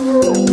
En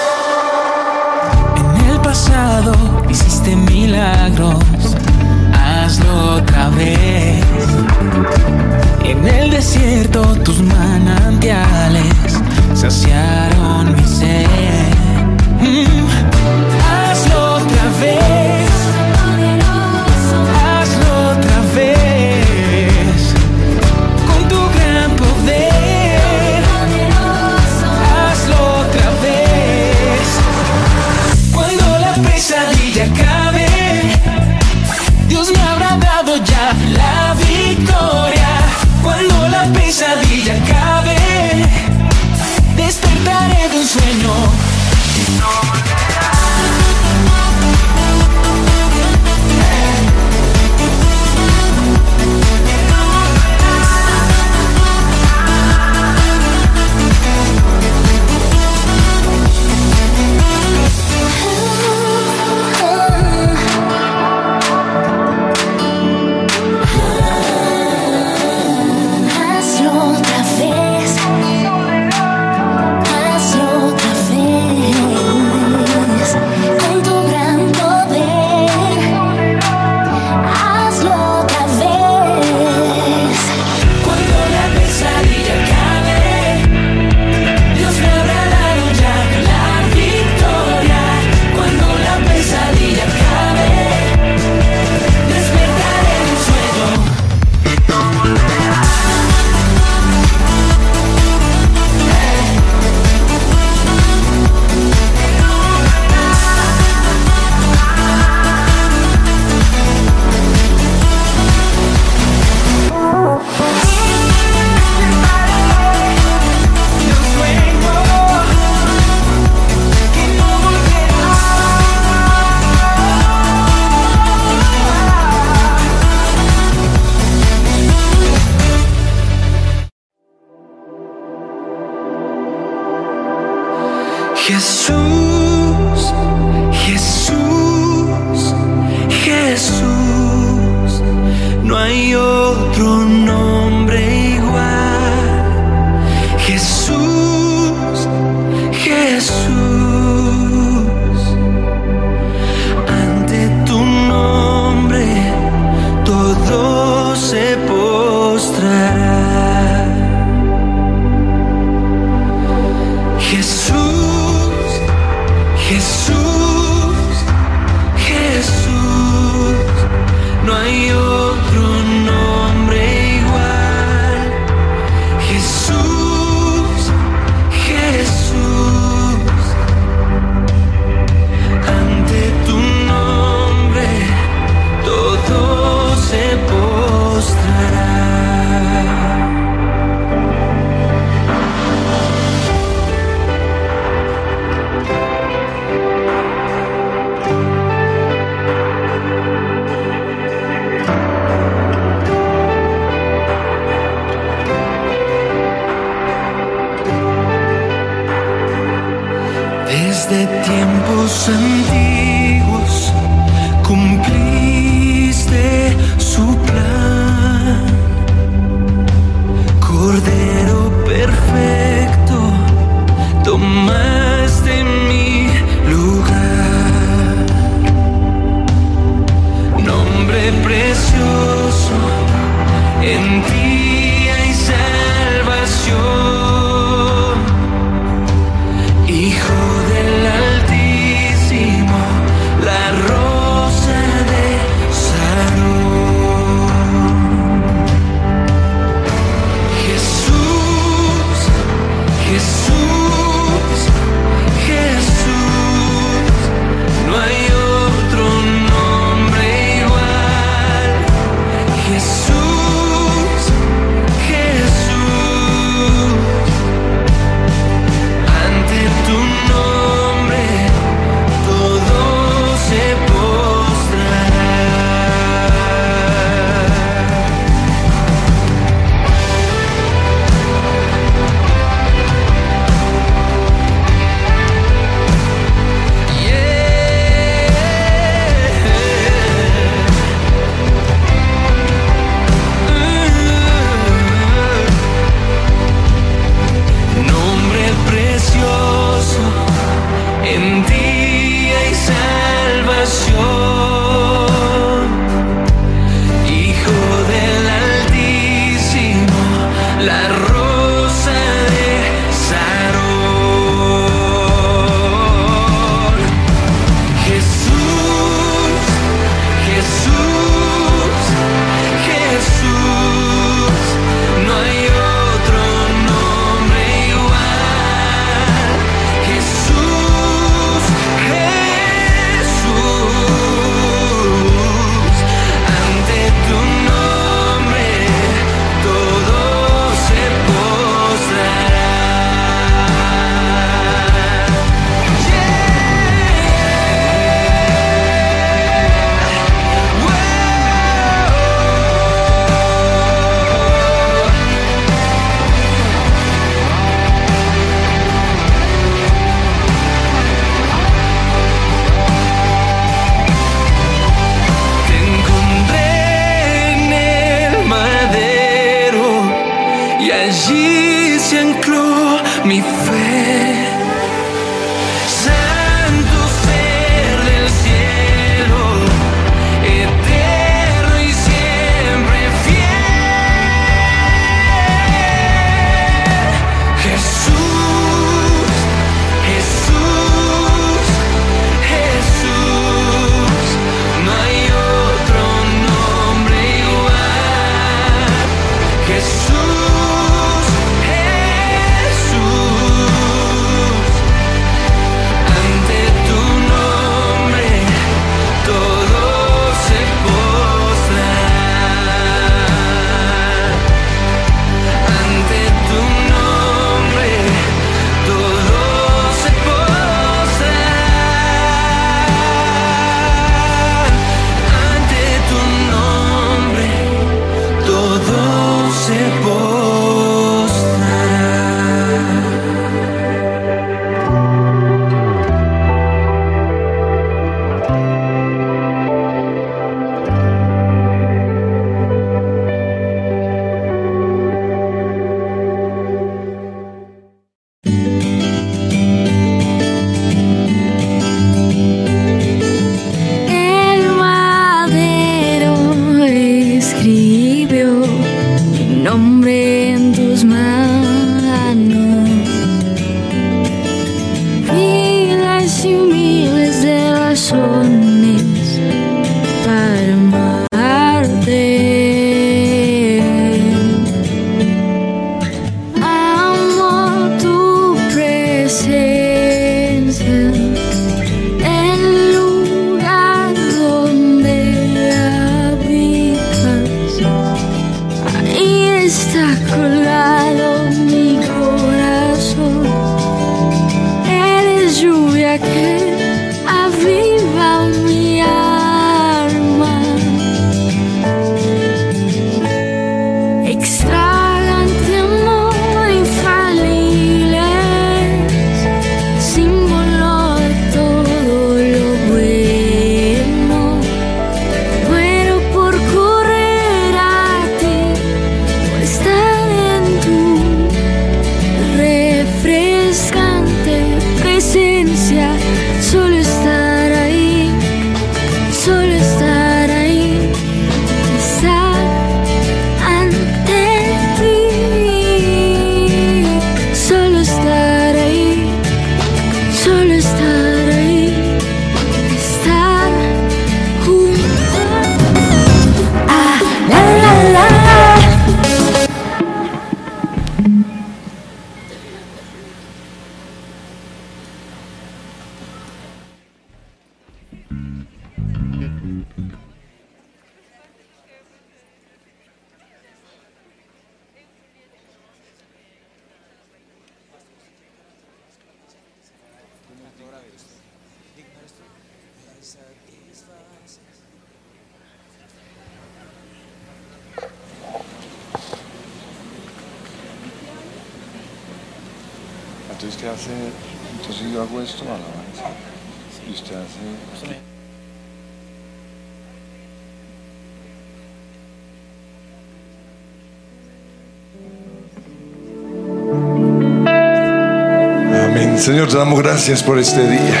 Señor, te damos gracias por este día.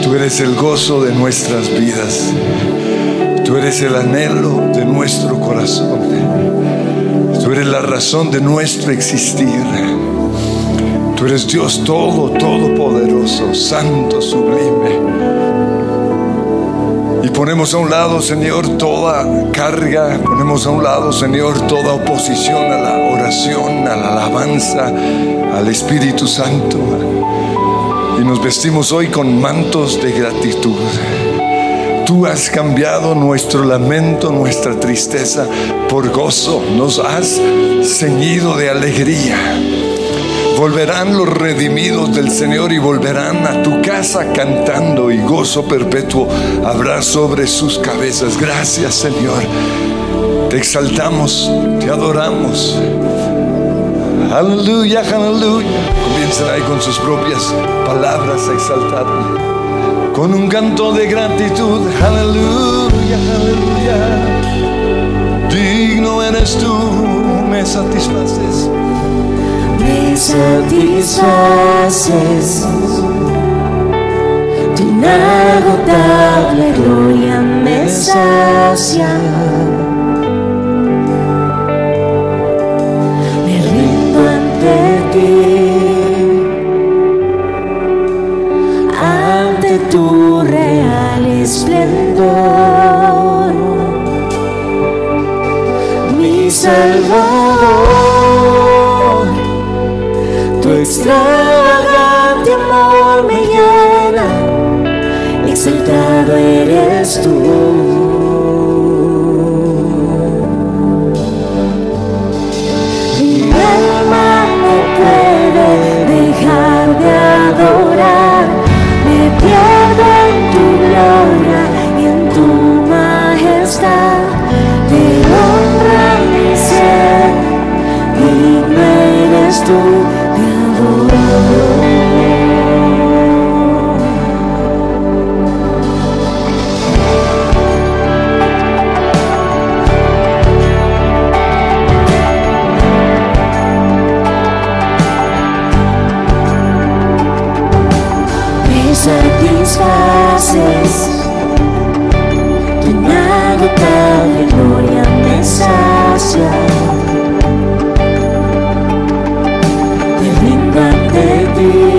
Tú eres el gozo de nuestras vidas. Tú eres el anhelo de nuestro corazón. Tú eres la razón de nuestro existir. Tú eres Dios todo, todopoderoso, santo, sublime. Ponemos a un lado, Señor, toda carga, ponemos a un lado, Señor, toda oposición a la oración, a la alabanza, al Espíritu Santo. Y nos vestimos hoy con mantos de gratitud. Tú has cambiado nuestro lamento, nuestra tristeza por gozo. Nos has ceñido de alegría. Volverán los redimidos del Señor y volverán a tu casa cantando y gozo perpetuo habrá sobre sus cabezas. Gracias Señor. Te exaltamos, te adoramos. Aleluya, aleluya. Comiencen ahí con sus propias palabras a exaltarme. Con un canto de gratitud. Aleluya, aleluya. Digno eres tú, me satisfaces. Satisfaces. Tu inagotable gloria me sacia. Me rindo ante ti, ante tu real esplendor. Mi Salvador. Extravagante amor me llena, exaltado eres tú. Mi alma no puede dejar de adorar, me pierdo en tu gloria y en tu majestad. Te honra mi ser, digno eres tú me satisfaces. Tu inagotable gloria me sacia. Me rindo ante ti,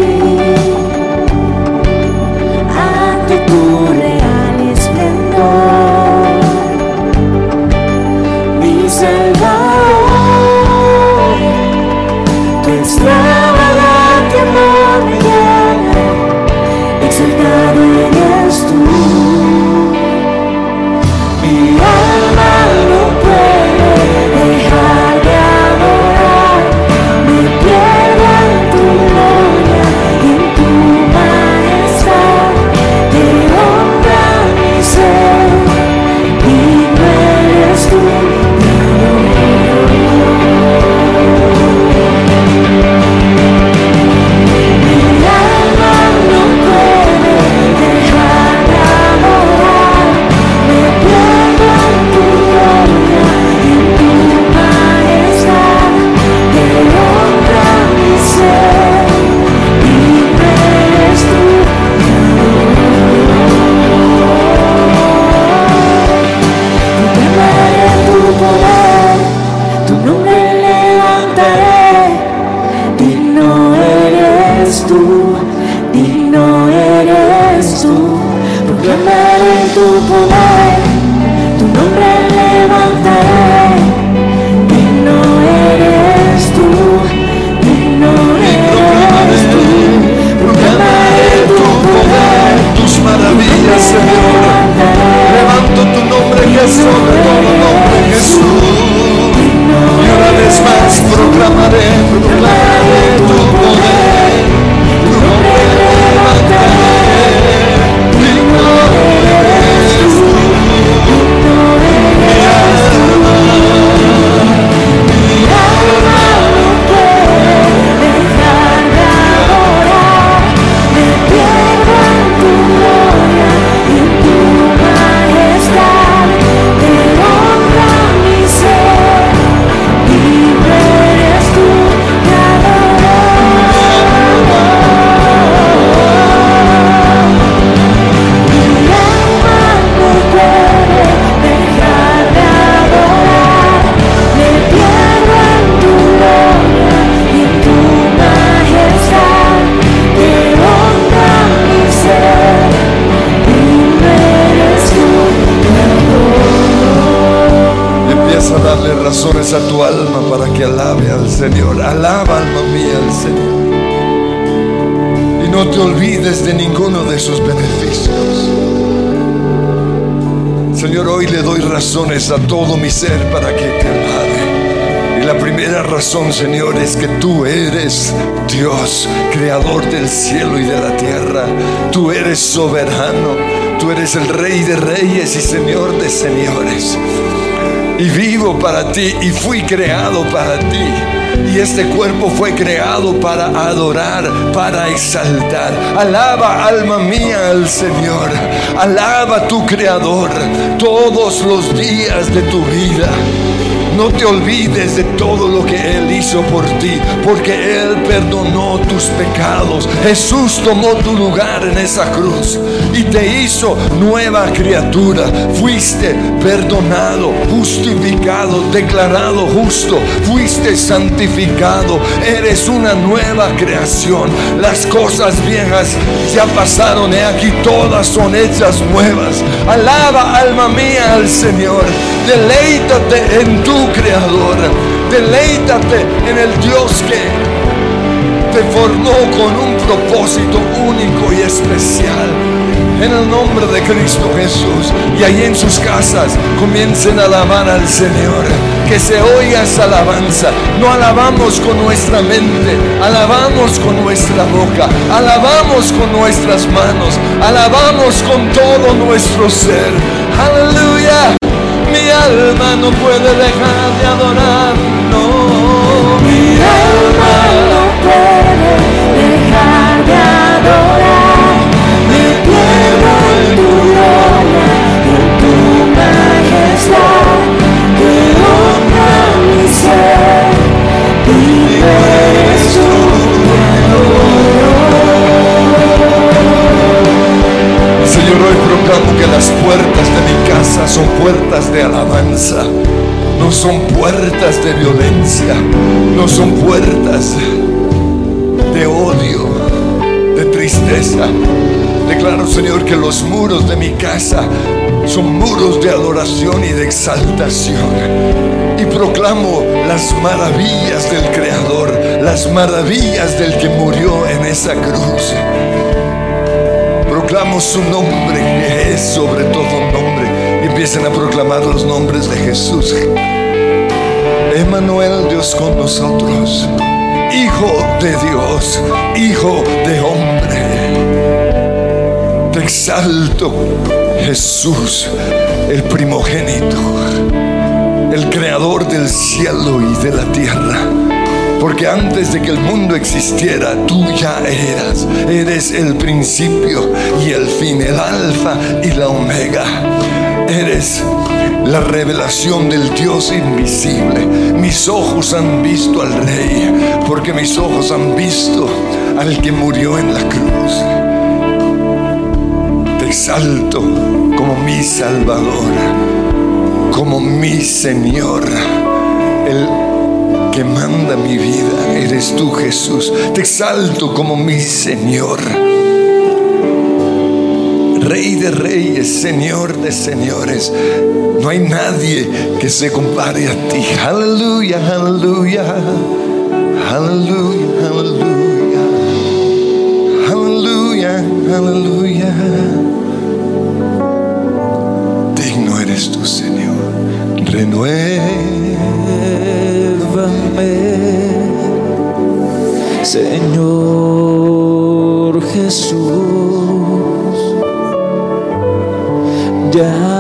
razón, Señor, es que tú eres Dios, creador del cielo y de la tierra. Tú eres soberano. Tú eres el rey de reyes y señor de señores. Y vivo para ti y fui creado para ti. Y este cuerpo fue creado para adorar, para exaltar. Alaba, alma mía, al Señor. Alaba a tu Creador todos los días de tu vida. No te olvides de todo lo que Él hizo por ti, porque Él perdonó tus pecados. Jesús tomó tu lugar en esa cruz y te hizo nueva criatura. Fuiste perdonado, justificado, declarado justo. Fuiste santificado. Eres una nueva creación. Las cosas viejas ya pasaron. He aquí todas son hechas nuevas. Alaba, alma mía, al Señor. Deleítate en tu Creador. Deleítate en el Dios que te formó con un propósito único y especial. En el nombre de Cristo Jesús. Y ahí en sus casas comiencen a alabar al Señor. Que se oiga esa alabanza. No alabamos con nuestra mente, alabamos con nuestra boca, alabamos con nuestras manos, alabamos con todo nuestro ser. Aleluya. Mi alma no puede dejar de adorar. Son puertas de violencia. No son puertas de odio, de tristeza. Declaro, Señor, que los muros de mi casa son muros de adoración y de exaltación. Y proclamo las maravillas del Creador, las maravillas del que murió en esa cruz. Proclamo su nombre, que es sobre todo nombre. Empiecen a proclamar los nombres de Jesús. Emanuel, Dios con nosotros. Hijo de Dios, Hijo de hombre. Te exalto, Jesús, el primogénito, el creador del cielo y de la tierra. Porque antes de que el mundo existiera, tú ya eras. Eres el principio y el fin, el alfa y la omega. Eres la revelación del Dios invisible. Mis ojos han visto al Rey, porque mis ojos han visto al que murió en la cruz. Te exalto como mi Salvador, como mi Señor. El que manda mi vida, eres tú Jesús. Te exalto como mi Señor. Rey de reyes, Señor de señores. No hay nadie que se compare a ti. Aleluya, aleluya. Aleluya, aleluya. Aleluya, aleluya. Digno eres tú, Señor. Renuévame, Señor Jesús. Ya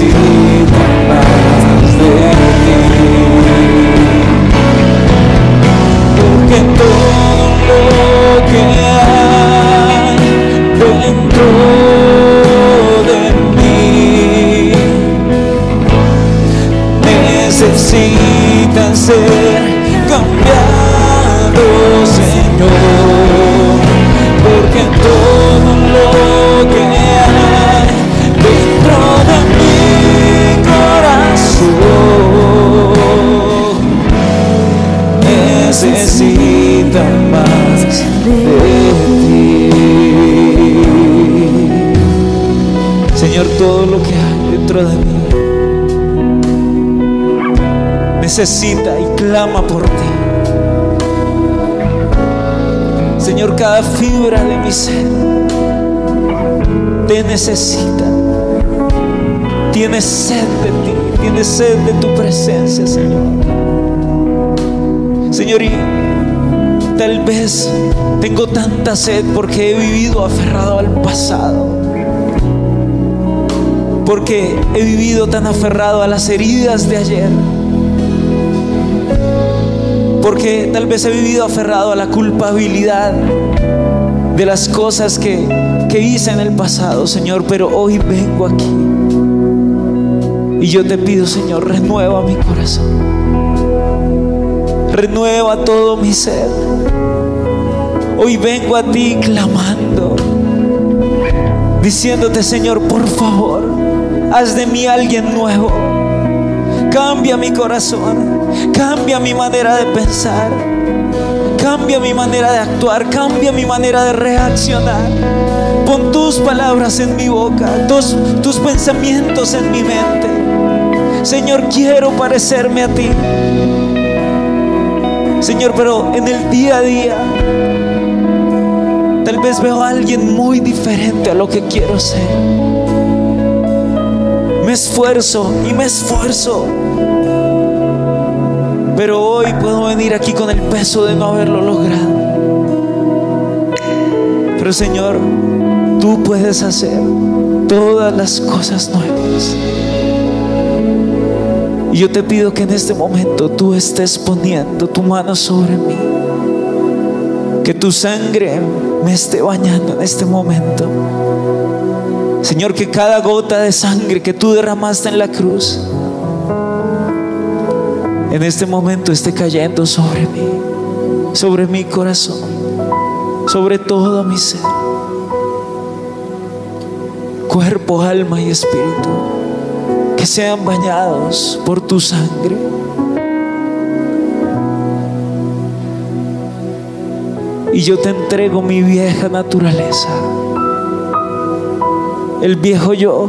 necesita necesita y clama por ti. Señor, cada fibra de mi ser te necesita. Tienes sed de ti, tienes sed de tu presencia, Señor. Señor, y tal vez tengo tanta sed porque he vivido aferrado al pasado. Porque he vivido tan aferrado a las heridas de ayer. Porque tal vez he vivido aferrado a la culpabilidad de las cosas que, que hice en el pasado, Señor. Pero hoy vengo aquí. Y yo te pido, Señor, renueva mi corazón. Renueva todo mi ser. Hoy vengo a ti clamando, diciéndote, Señor, por favor, haz de mí alguien nuevo. Cambia mi corazón, cambia mi manera de pensar, cambia mi manera de actuar, cambia mi manera de reaccionar. Pon tus palabras en mi boca, tus, tus pensamientos en mi mente. Señor, quiero parecerme a ti. Señor, pero en el día a día tal vez veo a alguien muy diferente a lo que quiero ser. Me esfuerzo y me esfuerzo. Pero hoy puedo venir aquí con el peso de no haberlo logrado. Pero Señor, tú puedes hacer todas las cosas nuevas. Y yo te pido que en este momento tú estés poniendo tu mano sobre mí. Que tu sangre me esté bañando en este momento. Señor, que cada gota de sangre que tú derramaste en la cruz, en este momento esté cayendo sobre mí, sobre mi corazón, sobre todo mi ser. Cuerpo, alma y espíritu que sean bañados por tu sangre. Y yo te entrego mi vieja naturaleza, el viejo yo,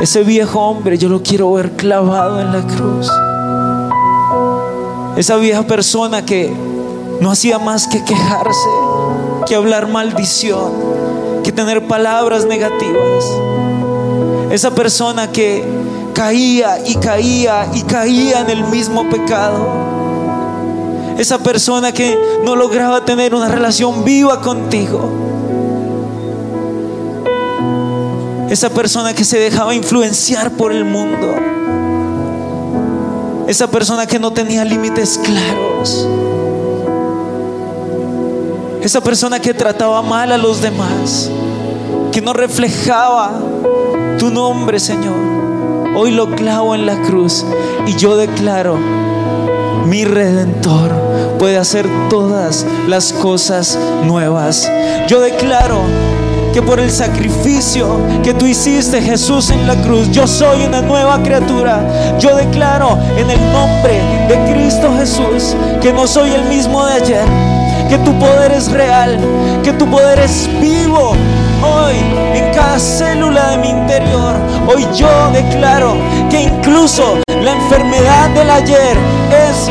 ese viejo hombre, yo lo quiero ver clavado en la cruz. Esa vieja persona que no hacía más que quejarse, que hablar maldición, que tener palabras negativas. Esa persona que caía y caía y caía en el mismo pecado. Esa persona que no lograba tener una relación viva contigo. Esa persona que se dejaba influenciar por el mundo. Esa persona que no tenía límites claros. Esa persona que trataba mal a los demás. Que no reflejaba tu nombre, Señor. hoy lo clavo en la cruz y yo declaro, mi redentor puede hacer todas las cosas nuevas. Yo declaro que por el sacrificio que tú hiciste Jesús en la cruz, yo soy una nueva criatura. Yo declaro en el nombre de Cristo Jesús que no soy el mismo de ayer, que tu poder es real, que tu poder es vivo. Hoy en cada célula de mi interior, hoy yo declaro que incluso la enfermedad del ayer es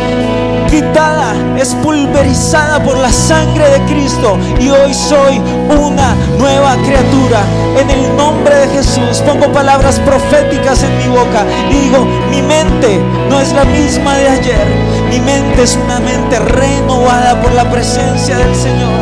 quitada, es pulverizada por la sangre de Cristo y hoy soy una nueva criatura. En el nombre de Jesús pongo palabras proféticas en mi boca digo, mi mente no es la misma de ayer, mi mente es una mente renovada por la presencia del Señor.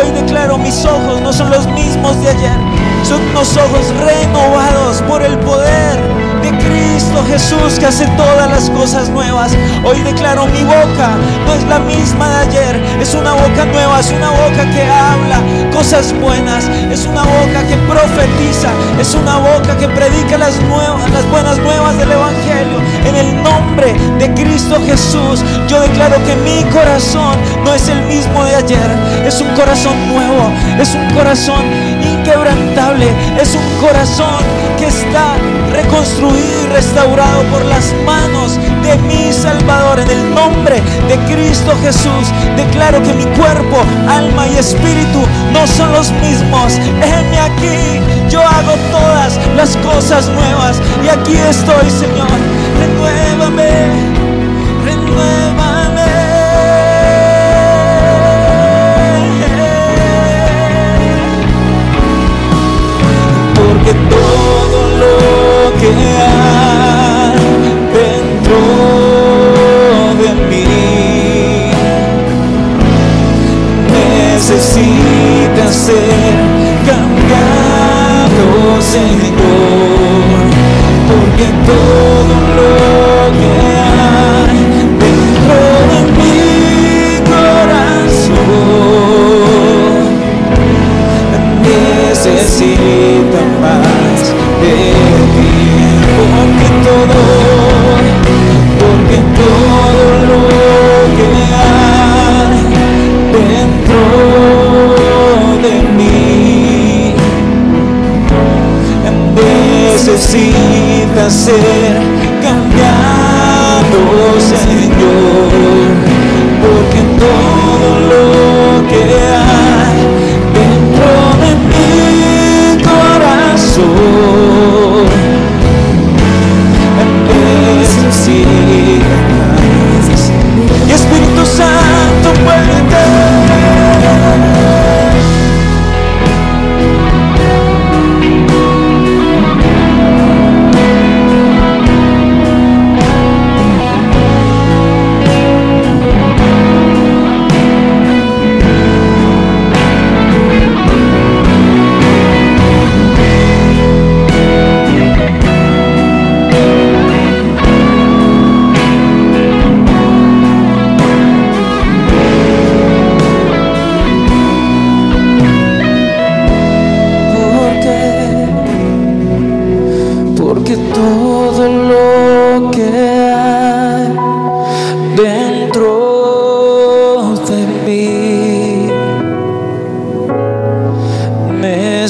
Hoy declaro mis ojos no son los mismos de ayer, son unos ojos renovados por el poder de Cristo Jesús que hace todas las cosas nuevas. Hoy declaro mi boca no es la misma de ayer, es una boca nueva, es una boca que habla cosas buenas, es una boca que profetiza, es una boca que predica las, nuevas, las buenas nuevas del Evangelio. En el nombre de Cristo Jesús, yo declaro que mi corazón no es el mismo de ayer, es un corazón nuevo, es un corazón inquebrantable, es un corazón que está reconstruido y restaurado por las manos de mi Salvador. En el nombre de Cristo Jesús, declaro que mi cuerpo, alma y espíritu no son los mismos. Heme aquí, yo hago todas las cosas nuevas y aquí estoy, Señor. Renuévame, renuévame necesita ser cambiado, Señor, porque todo lo que hay dentro de mi corazón necesita más de ti porque todo porque todo lo necesita ser cambiado Señor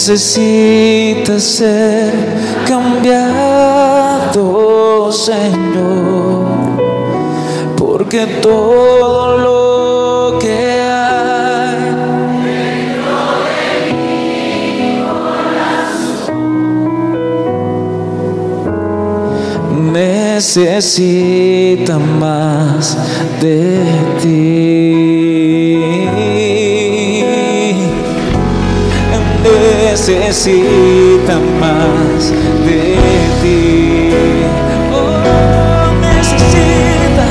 necesita ser cambiado, Señor, porque todo lo que hay necesita más de ti. Necesita más de ti. Oh, necesita,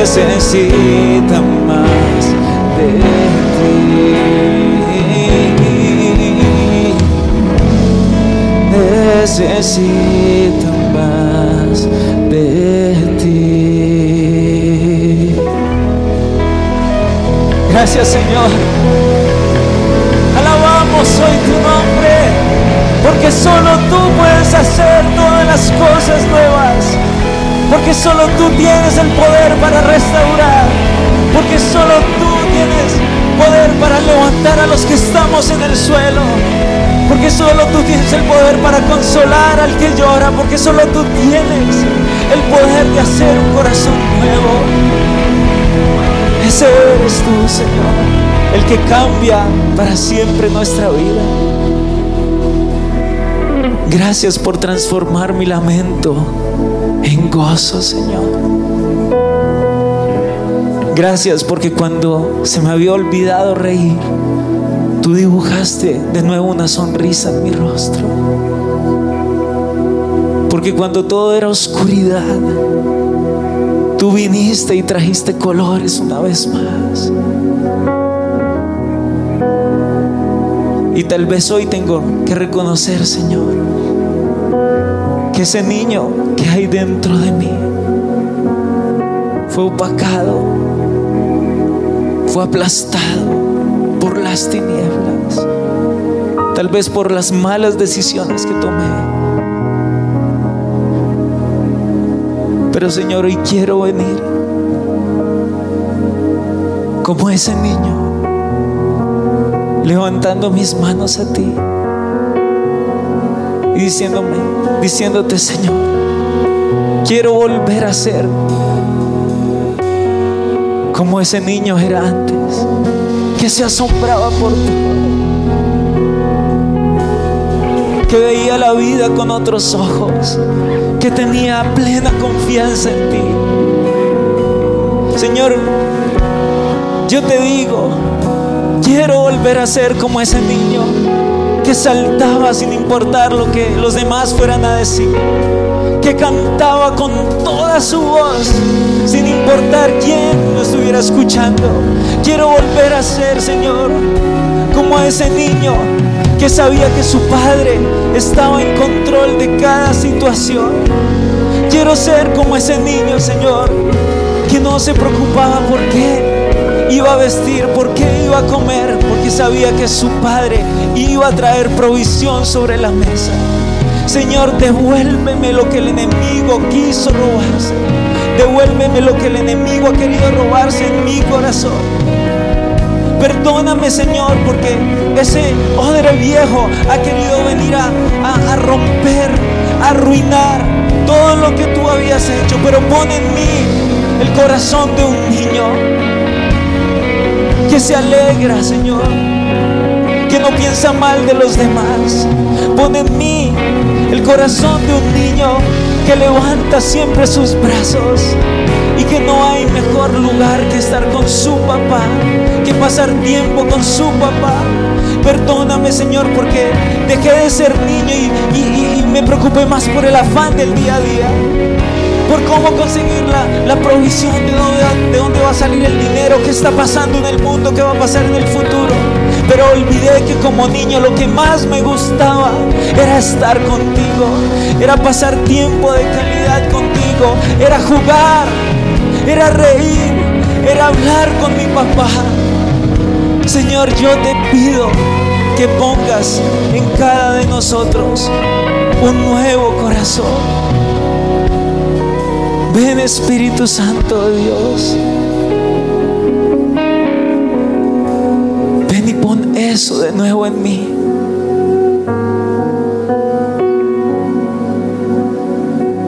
necesita más de ti. necesita más de ti. Gracias Señor. Alabamos hoy tu nombre, porque solo tú puedes hacer todas harás cosas nuevas. Porque solo tú tienes el poder para restaurar. Porque solo tú tienes poder para levantar a los que estamos en el suelo. Porque solo tú tienes el poder para consolar al que llora. Porque solo tú tienes el poder de hacer un corazón nuevo. Ese eres tú, Señor, el que cambia para siempre nuestra vida. Gracias por transformar mi lamento en gozo, Señor. Gracias porque cuando se me había olvidado reír, tú dibujaste de nuevo una sonrisa en mi rostro. Porque cuando todo era oscuridad, tú viniste y trajiste colores una vez más. Y tal vez hoy tengo que reconocer, Señor, que ese niño que hay dentro de mí fue opacado, fue aplastado por las tinieblas, tal vez por las malas decisiones que tomé. Pero Señor, hoy quiero venir como ese niño, levantando mis manos a ti y diciéndome, diciéndote, Señor, quiero volver a ser como ese niño era antes, que se asombraba por ti, que veía la vida con otros ojos, que tenía plena confianza en ti. Señor, yo te digo, quiero volver a ser como ese niño que saltaba sin importar lo que los demás fueran a decir, que cantaba con toda su voz sin importar quién lo estuviera escuchando. Quiero volver a ser, Señor, como ese niño que sabía que su padre estaba en control de cada situación. Quiero ser como ese niño, Señor, que no se preocupaba por qué iba a vestir, por qué iba a comer, porque sabía que su padre iba a traer provisión sobre la mesa. Señor, devuélveme lo que el enemigo quiso robarse. Devuélveme lo que el enemigo ha querido robarse en mi corazón. Perdóname, Señor, porque ese odre viejo ha querido venir a, a- a romper, a arruinar todo lo que tú habías hecho. Pero pon en mí el corazón de un niño que se alegra, Señor, que no piensa mal de los demás. Pon en mí el corazón de un niño que levanta siempre sus brazos y que no hay mejor lugar que estar con su papá, que pasar tiempo con su papá. Perdóname, Señor, porque dejé de ser niño y, y- y me preocupé más por el afán del día a día por cómo conseguir la, la provisión, de dónde, de dónde va a salir el dinero, qué está pasando en el mundo, qué va a pasar en el futuro. Pero olvidé que como niño lo que más me gustaba era estar contigo, era pasar tiempo de calidad contigo, era jugar, era reír, era hablar con mi papá. Señor, yo te pido que pongas en cada de nosotros un nuevo corazón. Ven Espíritu Santo de Dios. Ven y pon eso de nuevo en mí.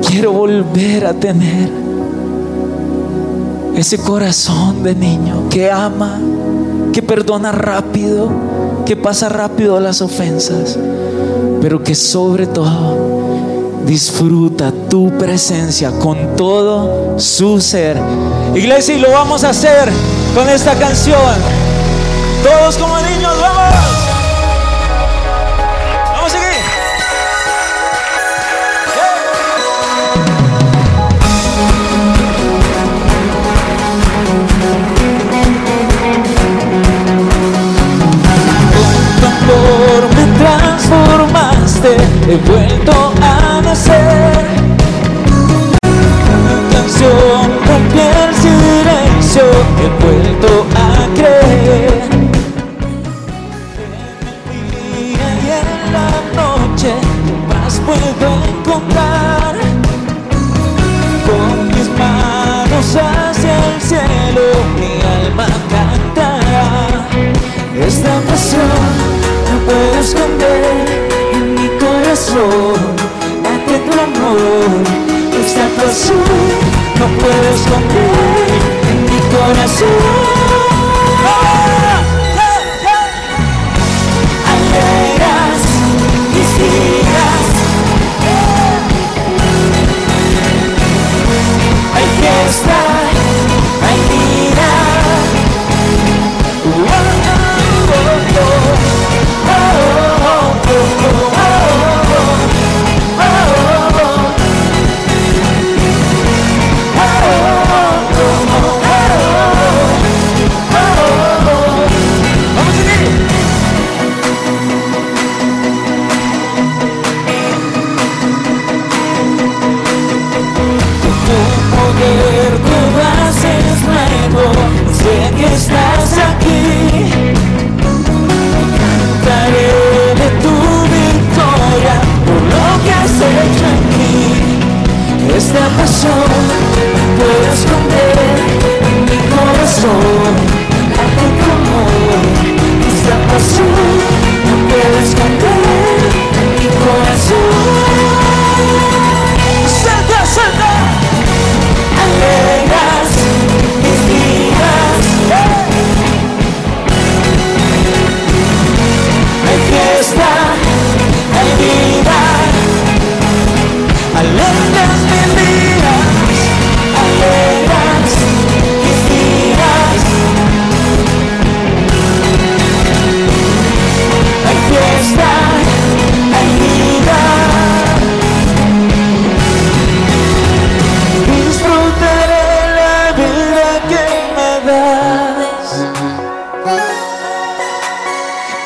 Quiero volver a tener ese corazón de niño que ama, que perdona rápido, que pasa rápido las ofensas, pero que sobre todo disfruta tu presencia con todo su ser. Iglesia, y lo vamos a hacer con esta canción. Todos como niños, vamos. Vamos a seguir. Tu me transformaste, he vuelto a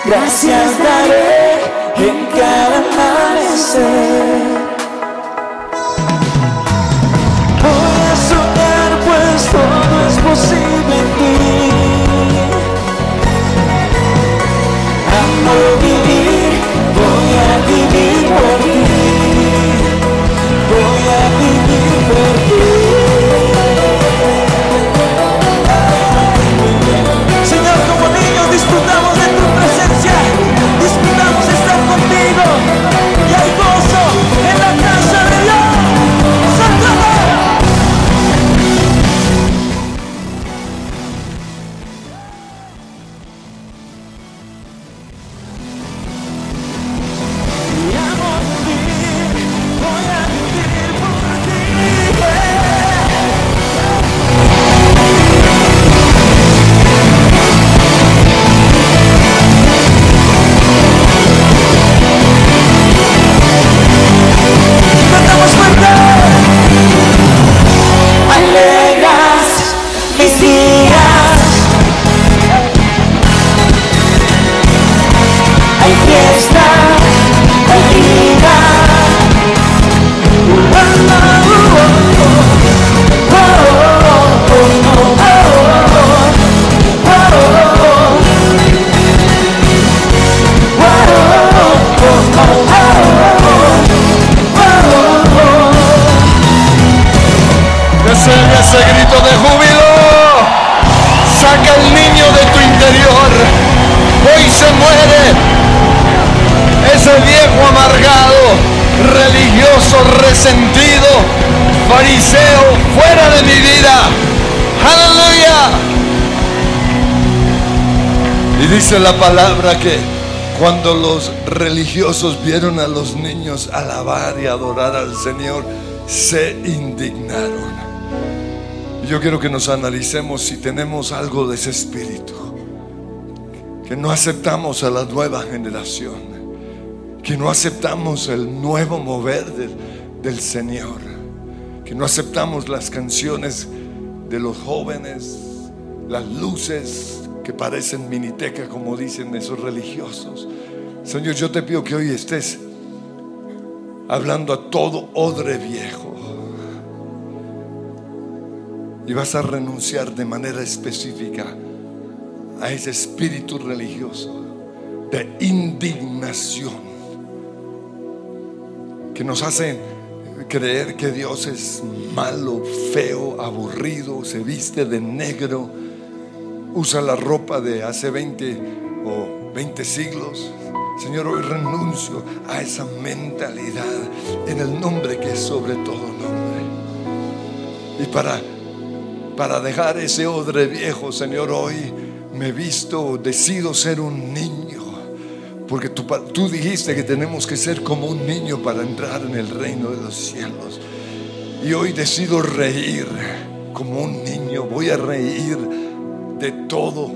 Gracias daré en cada amanecer. Voy a soñar pues todo es posible dice la palabra que cuando los religiosos vieron a los niños alabar y adorar al Señor, se indignaron. Yo quiero que nos analicemos si tenemos algo de ese espíritu. Que no aceptamos a la nueva generación. Que no aceptamos el nuevo mover del, del Señor. Que no aceptamos las canciones de los jóvenes, las luces que parecen miniteca, como dicen esos religiosos. Señor, yo te pido que hoy estés hablando a todo odre viejo. Y vas a renunciar de manera específica a ese espíritu religioso de indignación que nos hace creer que Dios es malo, feo, aburrido, se viste de negro, usa la ropa de hace 20 o 20 siglos, Señor, hoy renuncio a esa mentalidad en el nombre que es sobre todo nombre. Y para, para dejar ese odre viejo, Señor, hoy me visto, decido ser un niño. Porque tú, tú dijiste que tenemos que ser como un niño para entrar en el reino de los cielos. Y hoy decido reír como un niño. Voy a reír de todo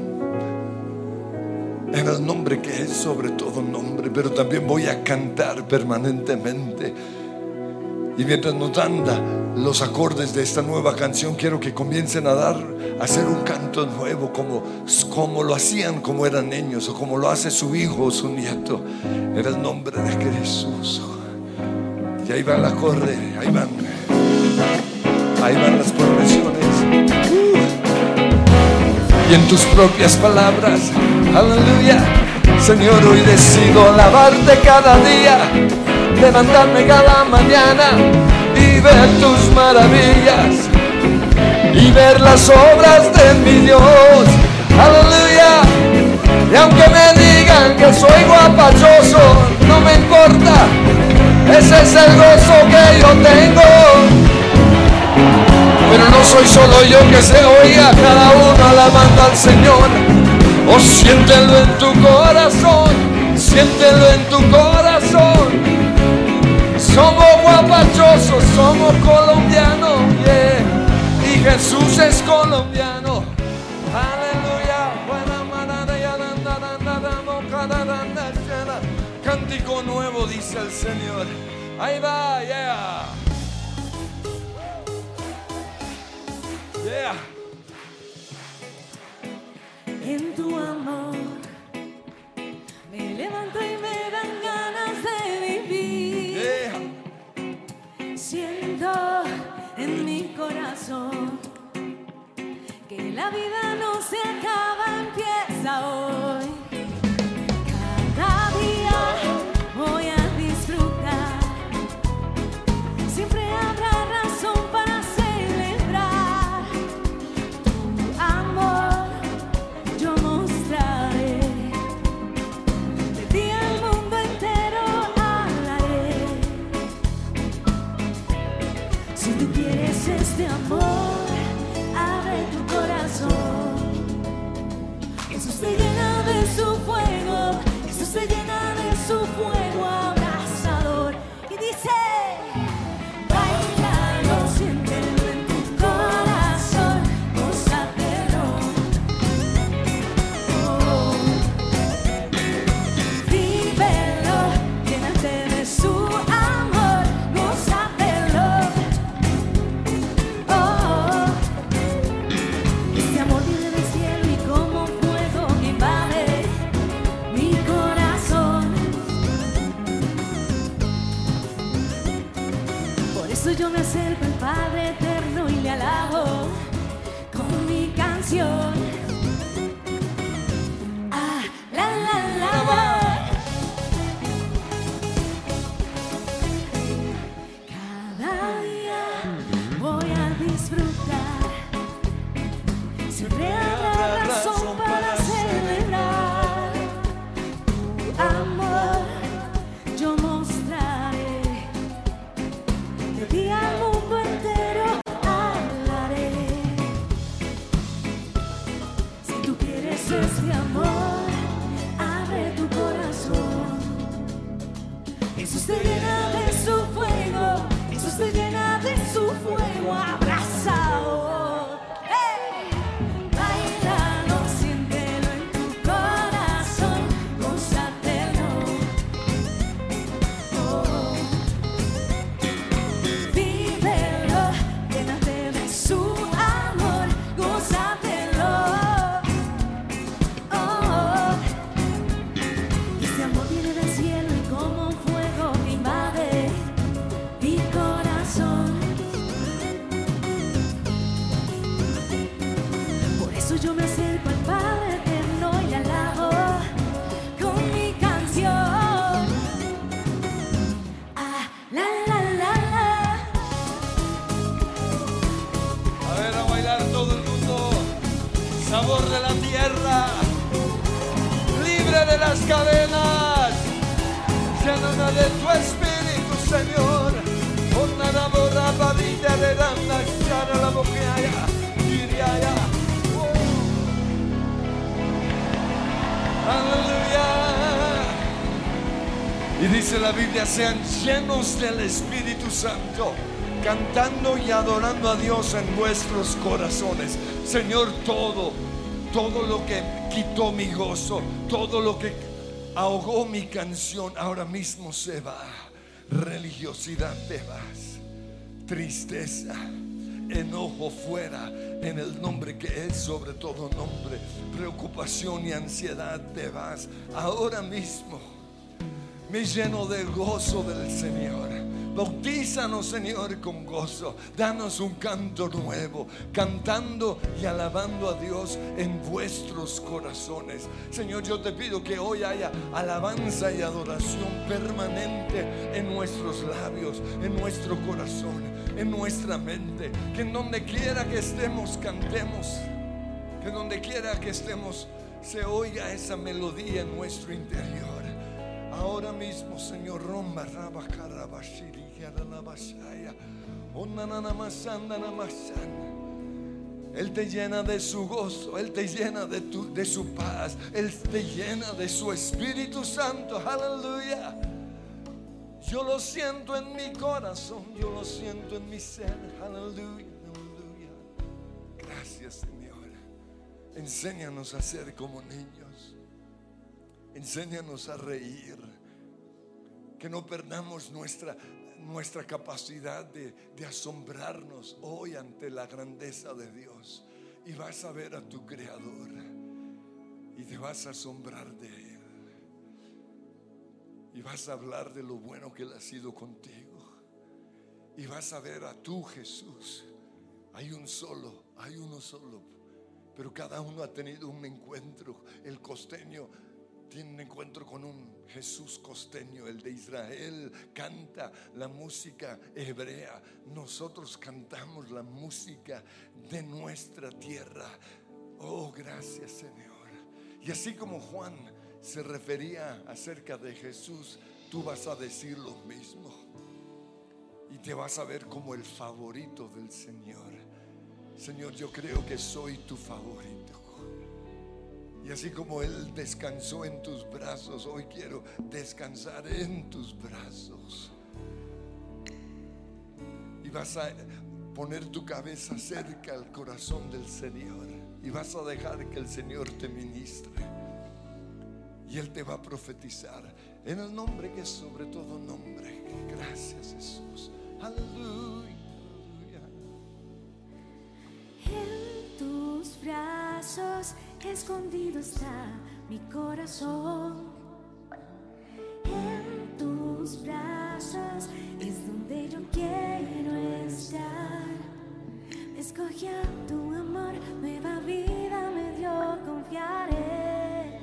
en el nombre que es sobre todo nombre, pero también voy a cantar permanentemente. Y mientras nos dan la- los acordes de esta nueva canción, quiero que comiencen a dar, a hacer un canto nuevo, como, como lo hacían como eran niños, o como lo hace su hijo o su nieto, en el nombre de Jesús. Y ahí va el acorde, ahí van, ahí van las y en tus propias palabras. Aleluya. Señor, hoy decido alabarte cada día, levantarme cada mañana y ver tus maravillas y ver las obras de mi Dios. Aleluya. Y aunque me digan que soy guapachoso, no me importa. Ese es el gozo que yo tengo. Pero no soy solo yo que se oiga cada uno alabando al Señor. O siéntelo en tu corazón, siéntelo en tu corazón. Somos guapachosos, somos colombianos, yeah. Y Jesús es colombiano. Aleluya. Cántico nuevo, dice el Señor. Ahí va, yeah. En tu amor me levanto y me dan ganas de vivir. Yeah. Siento en mi corazón que la vida no se acaba, empieza hoy. Canción. Biblia, sean llenos del Espíritu Santo, cantando y adorando a Dios en vuestros corazones. Señor, todo, todo lo que quitó mi gozo, todo lo que ahogó mi canción, ahora mismo se va. Religiosidad te vas, tristeza, enojo fuera, en el nombre que es sobre todo nombre, preocupación y ansiedad te vas. Ahora mismo me lleno de gozo del Señor. Bautízanos, Señor, con gozo. Danos un canto nuevo, cantando y alabando a Dios en vuestros corazones. Señor, yo te pido que hoy haya alabanza y adoración permanente en nuestros labios, en nuestro corazón, en nuestra mente. Que en donde quiera que estemos, cantemos. Que donde quiera que estemos, se oiga esa melodía en nuestro interior. Ahora mismo, Señor, romba, raba, carabashiri. Él te llena de su gozo, Él te llena de su paz, Él te llena de su Espíritu Santo, aleluya. Yo lo siento en mi corazón, yo lo siento en mi ser, aleluya, aleluya. Gracias, Señor. Enséñanos a ser como niños. Enséñanos a reír. Que no perdamos nuestra, nuestra capacidad de, de asombrarnos hoy ante la grandeza de Dios. Y vas a ver a tu Creador. Y te vas a asombrar de Él. Y vas a hablar de lo bueno que Él ha sido contigo. Y vas a ver a tu Jesús. Hay un solo, hay uno solo. Pero cada uno ha tenido un encuentro. El costeño tiene un encuentro con un Jesús costeño, el de Israel, canta la música hebrea. Nosotros cantamos la música de nuestra tierra. Oh, gracias Señor. Y así como Juan se refería acerca de Jesús, tú vas a decir lo mismo. Y te vas a ver como el favorito del Señor. Señor, yo creo que soy tu favorito. Y así como Él descansó en tus brazos, hoy quiero descansar en tus brazos. Y vas a poner tu cabeza cerca al corazón del Señor. Y vas a dejar que el Señor te ministre. Y Él te va a profetizar en el nombre que es sobre todo nombre. Gracias Jesús. Aleluya. En tus brazos escondido está mi corazón. En tus brazos es donde yo quiero estar. Me escogió tu amor, nueva vida me dio, confiaré.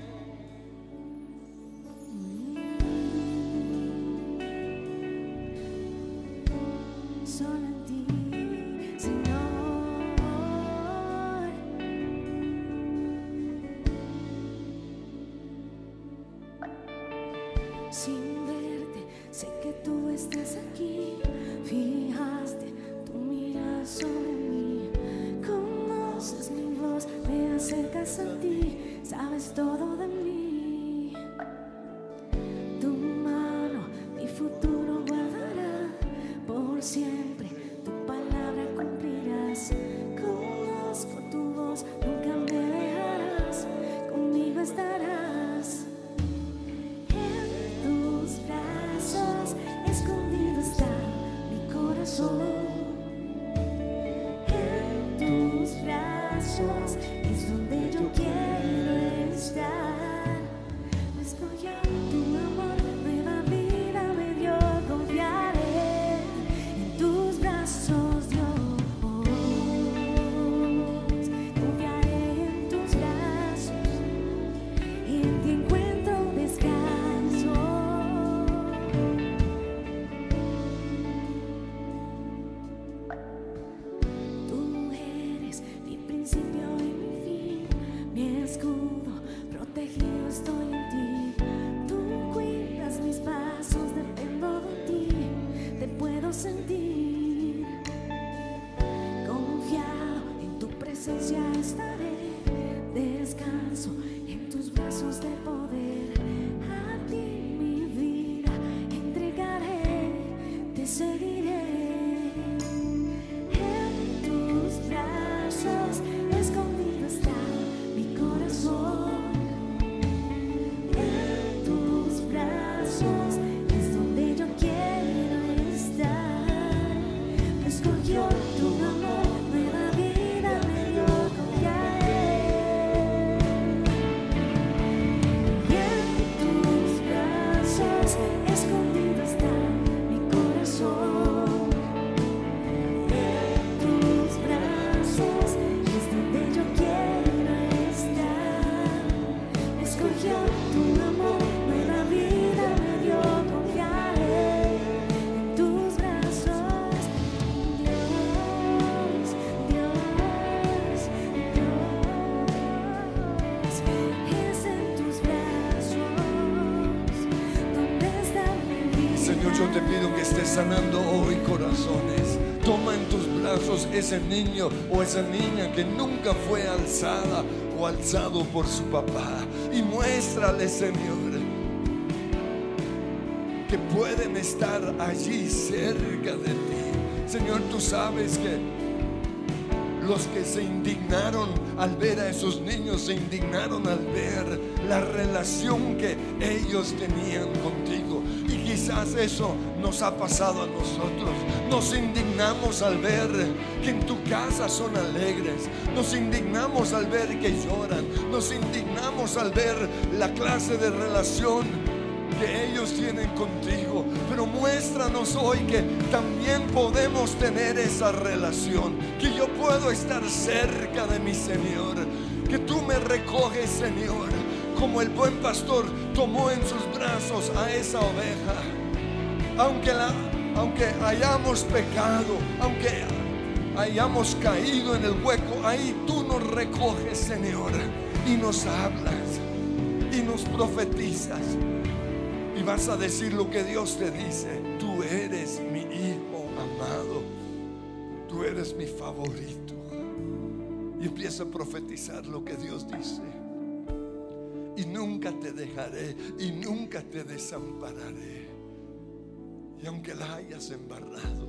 Solo ese niño o esa niña que nunca fue alzada o alzado por su papá y muéstrale, Señor, que pueden estar allí cerca de ti. Señor, tú sabes que los que se indignaron al ver a esos niños, se indignaron al ver la relación que ellos tenían contigo. Y quizás eso nos ha pasado a nosotros. Nos indignamos al ver que en tu casa son alegres. Nos indignamos al ver que lloran. Nos indignamos al ver la clase de relación que ellos tienen contigo. Pero muéstranos hoy que también podemos tener esa relación. Que yo puedo estar cerca de mi Señor. Que tú me recoges, Señor. Como el buen pastor tomó en sus brazos a esa oveja. Aunque, la, aunque hayamos pecado, aunque hayamos caído en el hueco, ahí tú nos recoges, Señor. Y nos hablas. Y nos profetizas. Y vas a decir lo que Dios te dice. Tú eres mi hijo amado. Tú eres mi favorito. Y empieza a profetizar lo que Dios dice. Y nunca te dejaré y nunca te desampararé. Y aunque la hayas embarrado,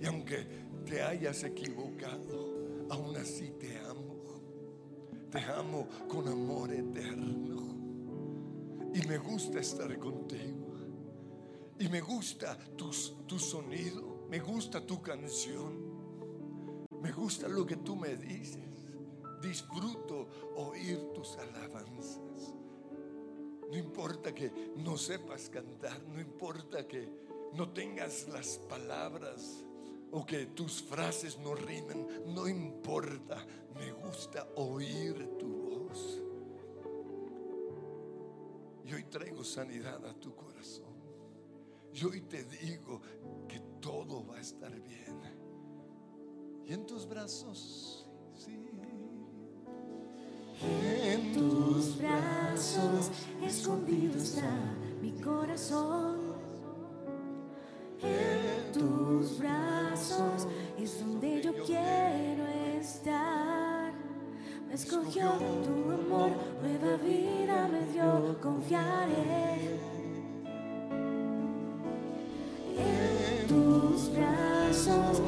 y aunque te hayas equivocado, aún así te amo. Te amo con amor eterno. Y me gusta estar contigo. Y me gusta tu, tu sonido. Me gusta tu canción. Me gusta lo que tú me dices. Disfruto oír tus alabanzas. No importa que no sepas cantar. No importa que no tengas las palabras. O que tus frases no rimen. No importa. Me gusta oír tu voz. Y hoy traigo sanidad a tu corazón. Y hoy te digo que todo va a estar bien. Y en tus brazos, sí. En tus brazos escondido está mi corazón. Tus brazos es donde yo quiero estar. Me escogió tu amor, nueva vida me dio, confiaré. En tus brazos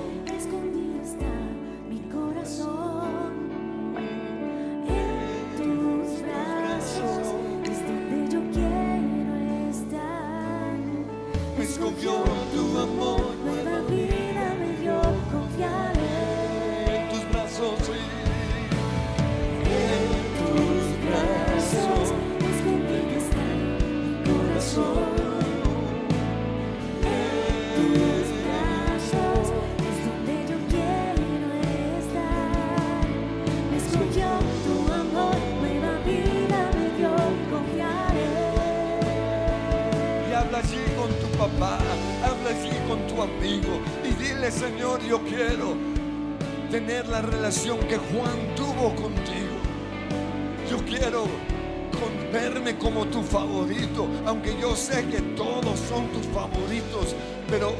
aunque yo sé que todos son tus favoritos, pero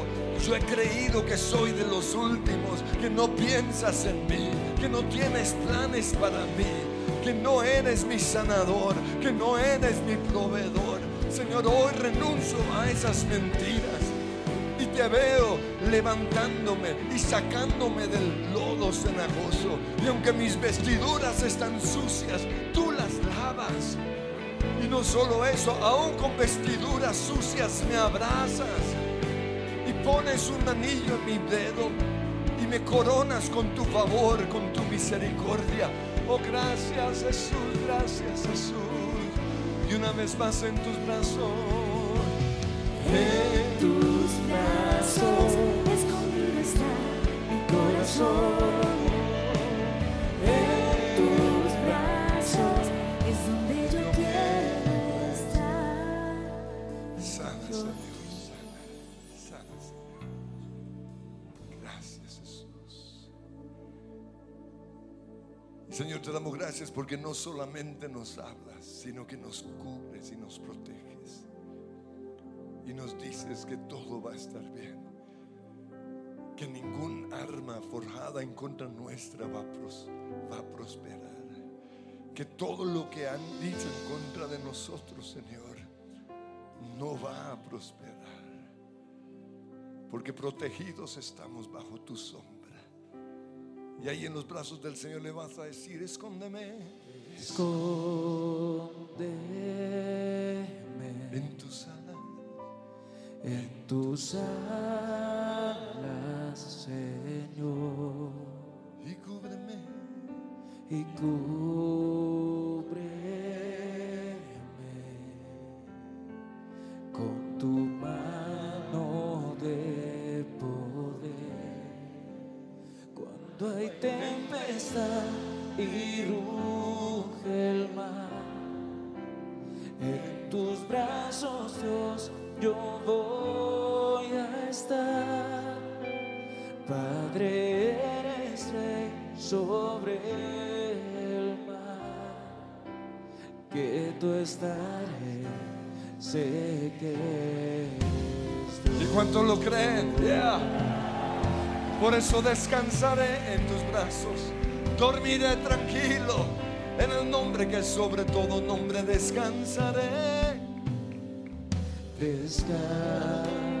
Yo he creído que soy de los últimos, que no piensas en mí, que no tienes planes para mí, que no eres mi sanador, que no eres mi proveedor. Señor, hoy renuncio a esas mentiras y te veo levantándome y sacándome del lodo cenagoso. Y aunque mis vestiduras están sucias. Y no solo eso, aún con vestiduras sucias me abrazas y pones un anillo en mi dedo y me coronas con tu favor, con tu misericordia. Oh, gracias Jesús, gracias Jesús. Y una vez más en tus brazos. En tus brazos escondido está mi corazón. Te damos gracias porque no solamente nos hablas, sino que nos cubres y nos proteges. Y nos dices que todo va a estar bien. Que ningún arma forjada en contra nuestra va a, va prosperar. Que todo lo que han dicho en contra de nosotros, Señor, no va a prosperar. Porque protegidos estamos bajo tu sombra. Y ahí en los brazos del Señor le vas a decir, escóndeme Escóndeme en tu sala. en tus alas, Señor, Y cúbreme y cúbreme y ruge el mar, en tus brazos, Dios, yo voy a estar. Padre, eres rey sobre el mar, que tú estaré, sé que. ¿Y cuánto lo creen? Yeah. Por eso descansaré en tus brazos. Dormiré tranquilo. En el nombre que sobre todo nombre descansaré. Descansaré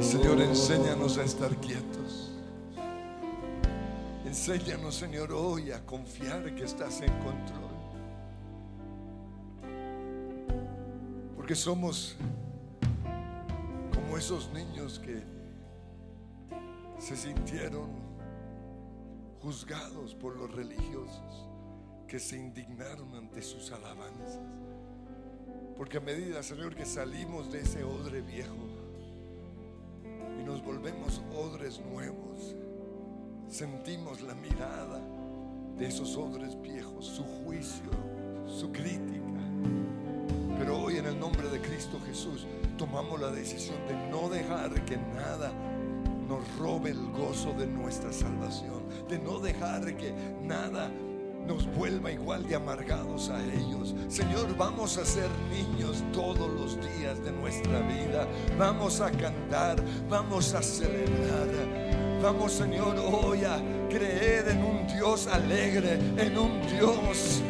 Señor, enséñanos a estar quietos. Enséñanos, Señor, hoy a confiar que estás en control. Porque somos como esos niños que se sintieron juzgados por los religiosos, que se indignaron ante sus alabanzas. Porque a medida, Señor, que salimos de ese odre viejo y nos volvemos odres nuevos, sentimos la mirada de esos odres viejos, su juicio, su crítica. Pero hoy en el nombre de Cristo Jesús tomamos la decisión de no dejar que nada nos robe el gozo de nuestra salvación, de no dejar que nada nos vuelva igual de amargados a ellos. Señor, vamos a ser niños todos los días de nuestra vida. Vamos a cantar, vamos a celebrar. Vamos, Señor, hoy a creer en un Dios alegre, en un Dios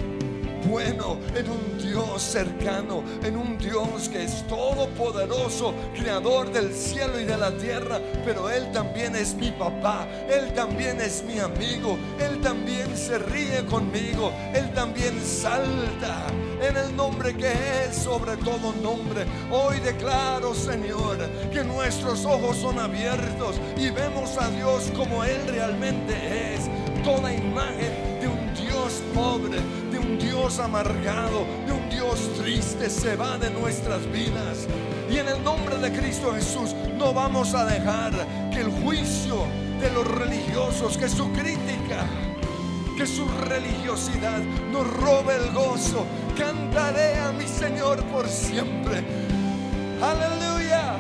bueno, en un Dios cercano, en un Dios que es todopoderoso, creador del cielo y de la tierra, pero Él también es mi papá, Él también es mi amigo, Él también se ríe conmigo, Él también salta en el nombre que es sobre todo nombre. Hoy declaro, Señor, que nuestros ojos son abiertos y vemos a Dios como Él realmente es. Toda imagen de un Dios pobre, Dios amargado, de un Dios triste se va de nuestras vidas. Y en el nombre de Cristo Jesús no vamos a dejar que el juicio de los religiosos, que su crítica, que su religiosidad nos robe el gozo. Cantaré a mi Señor por siempre. Aleluya,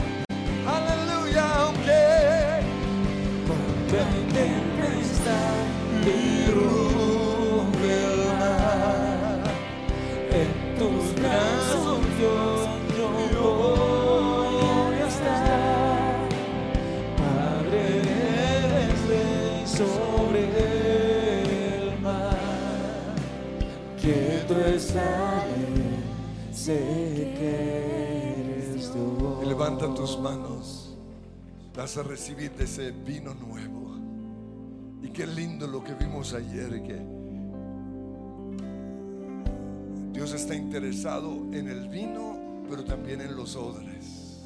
A recibir de ese vino nuevo. Y qué lindo lo que vimos ayer, que Dios está interesado en el vino, pero también en los odres.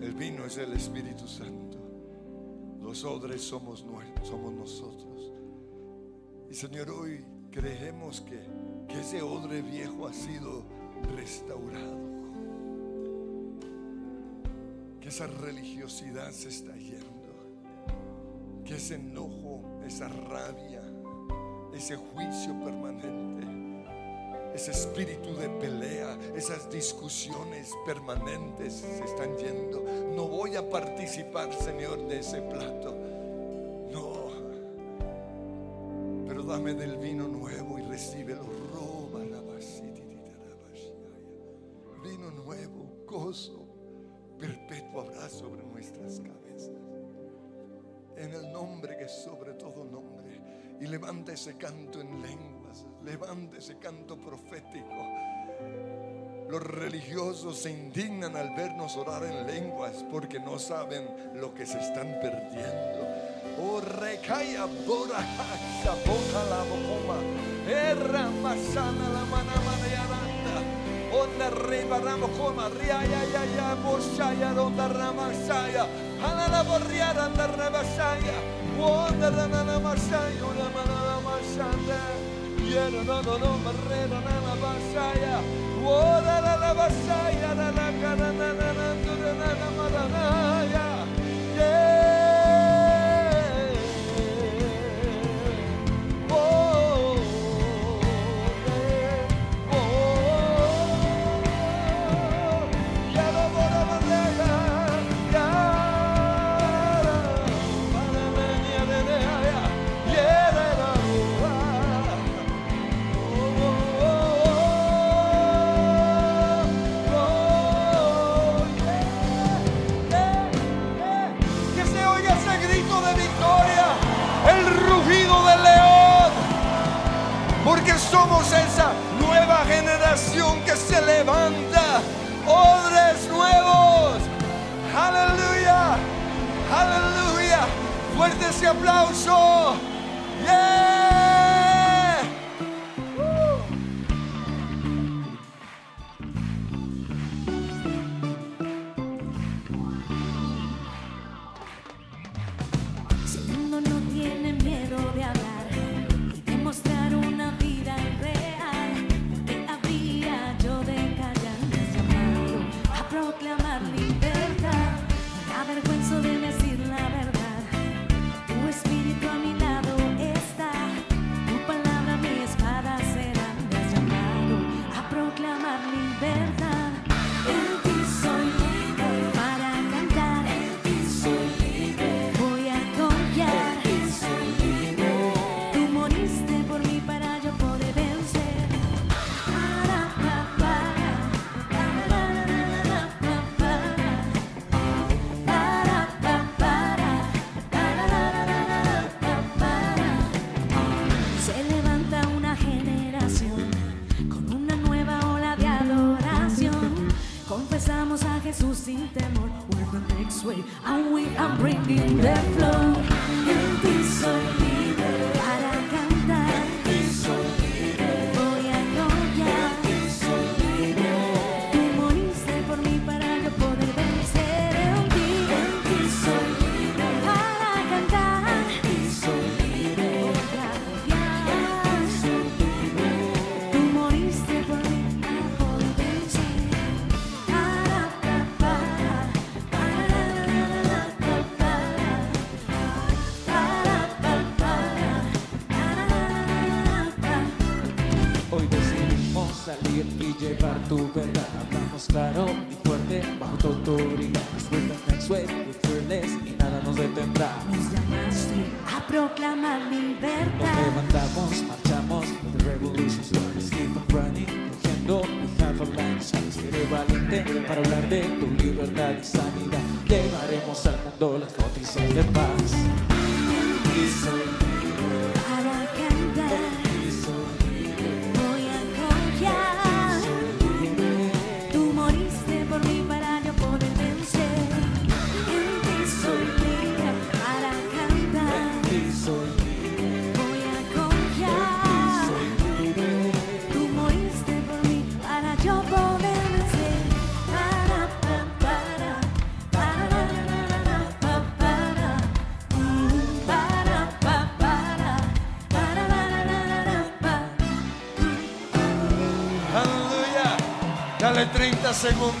El vino es el Espíritu Santo. Los odres somos, somos nosotros. Y Señor, hoy creemos que, que ese odre viejo ha sido restaurado que esa religiosidad se está yendo, que ese enojo, esa rabia, ese juicio permanente, ese espíritu de pelea, esas discusiones permanentes se están yendo. No voy a participar, Señor, de ese plato. No. Pero dame del vino nuevo y recíbelo. Roba la Vino nuevo, gozo perpetuo habrá sobre nuestras cabezas. En el nombre que es sobre todo nombre. Y levanta ese canto en lenguas. Levanta ese canto profético. Los religiosos se indignan al vernos orar en lenguas porque no saben lo que se están perdiendo. Oh, recaya bora hasha, bota la bocoma. Erra masana la. Onda reba ramo coma ria ya ya ya boshaya onda rama saya. Hala la borriara onda reba saya. Onda rana na masaya una mana na masanda. Yera no no no marrera na na basaya. Onda la la basaya na na kana na na na na na na maranaya. Yeah.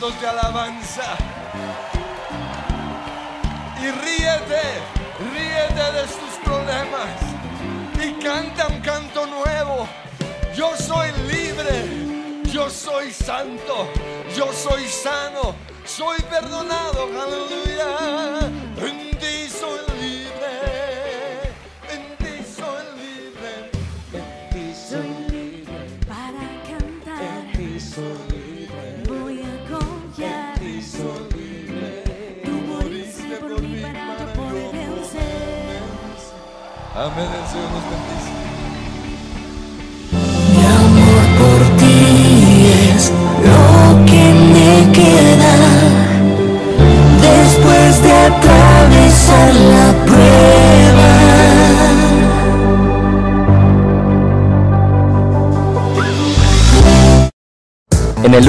de alabanza. Y ríete, ríete de tus problemas. Y canta un canto nuevo. Yo soy libre. Yo soy santo. Yo soy sano. Soy perdonado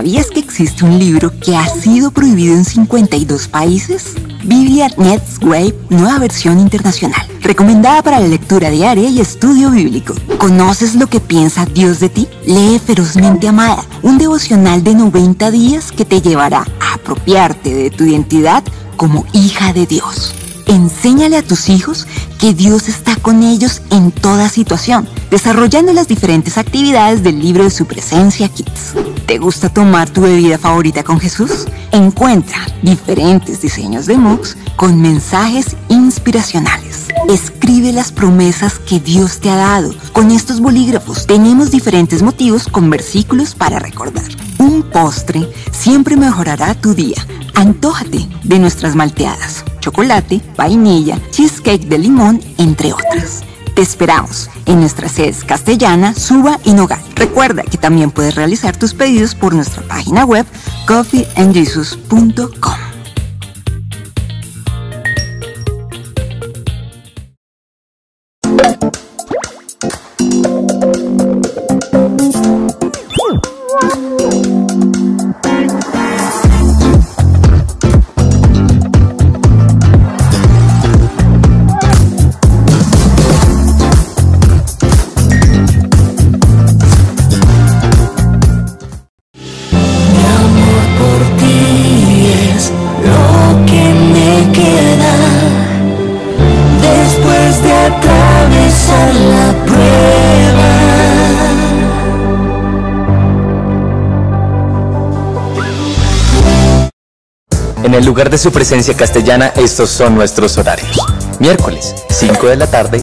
¿Sabías que existe un libro que ha sido prohibido en 52 países? Biblia Wave, nueva versión internacional, recomendada para la lectura diaria y estudio bíblico. ¿Conoces lo que piensa Dios de ti? Lee Ferozmente Amada, un devocional de 90 días que te llevará a apropiarte de tu identidad como hija de Dios. Enséñale a tus hijos que Dios está con ellos en toda situación, desarrollando las diferentes actividades del libro de su presencia Kids. ¿Te gusta tomar tu bebida favorita con Jesús? Encuentra diferentes diseños de mugs con mensajes inspiracionales. Escribe las promesas que Dios te ha dado. Con estos bolígrafos tenemos diferentes motivos con versículos para recordar. Postre siempre mejorará tu día. Antójate de nuestras malteadas, chocolate, vainilla, cheesecake de limón, entre otras. Te esperamos en nuestras sedes Castellana, Suba y Nogal. Recuerda que también puedes realizar tus pedidos por nuestra página web coffeeandjesus.com. de su presencia castellana, estos son nuestros horarios. Miércoles, 5 de la tarde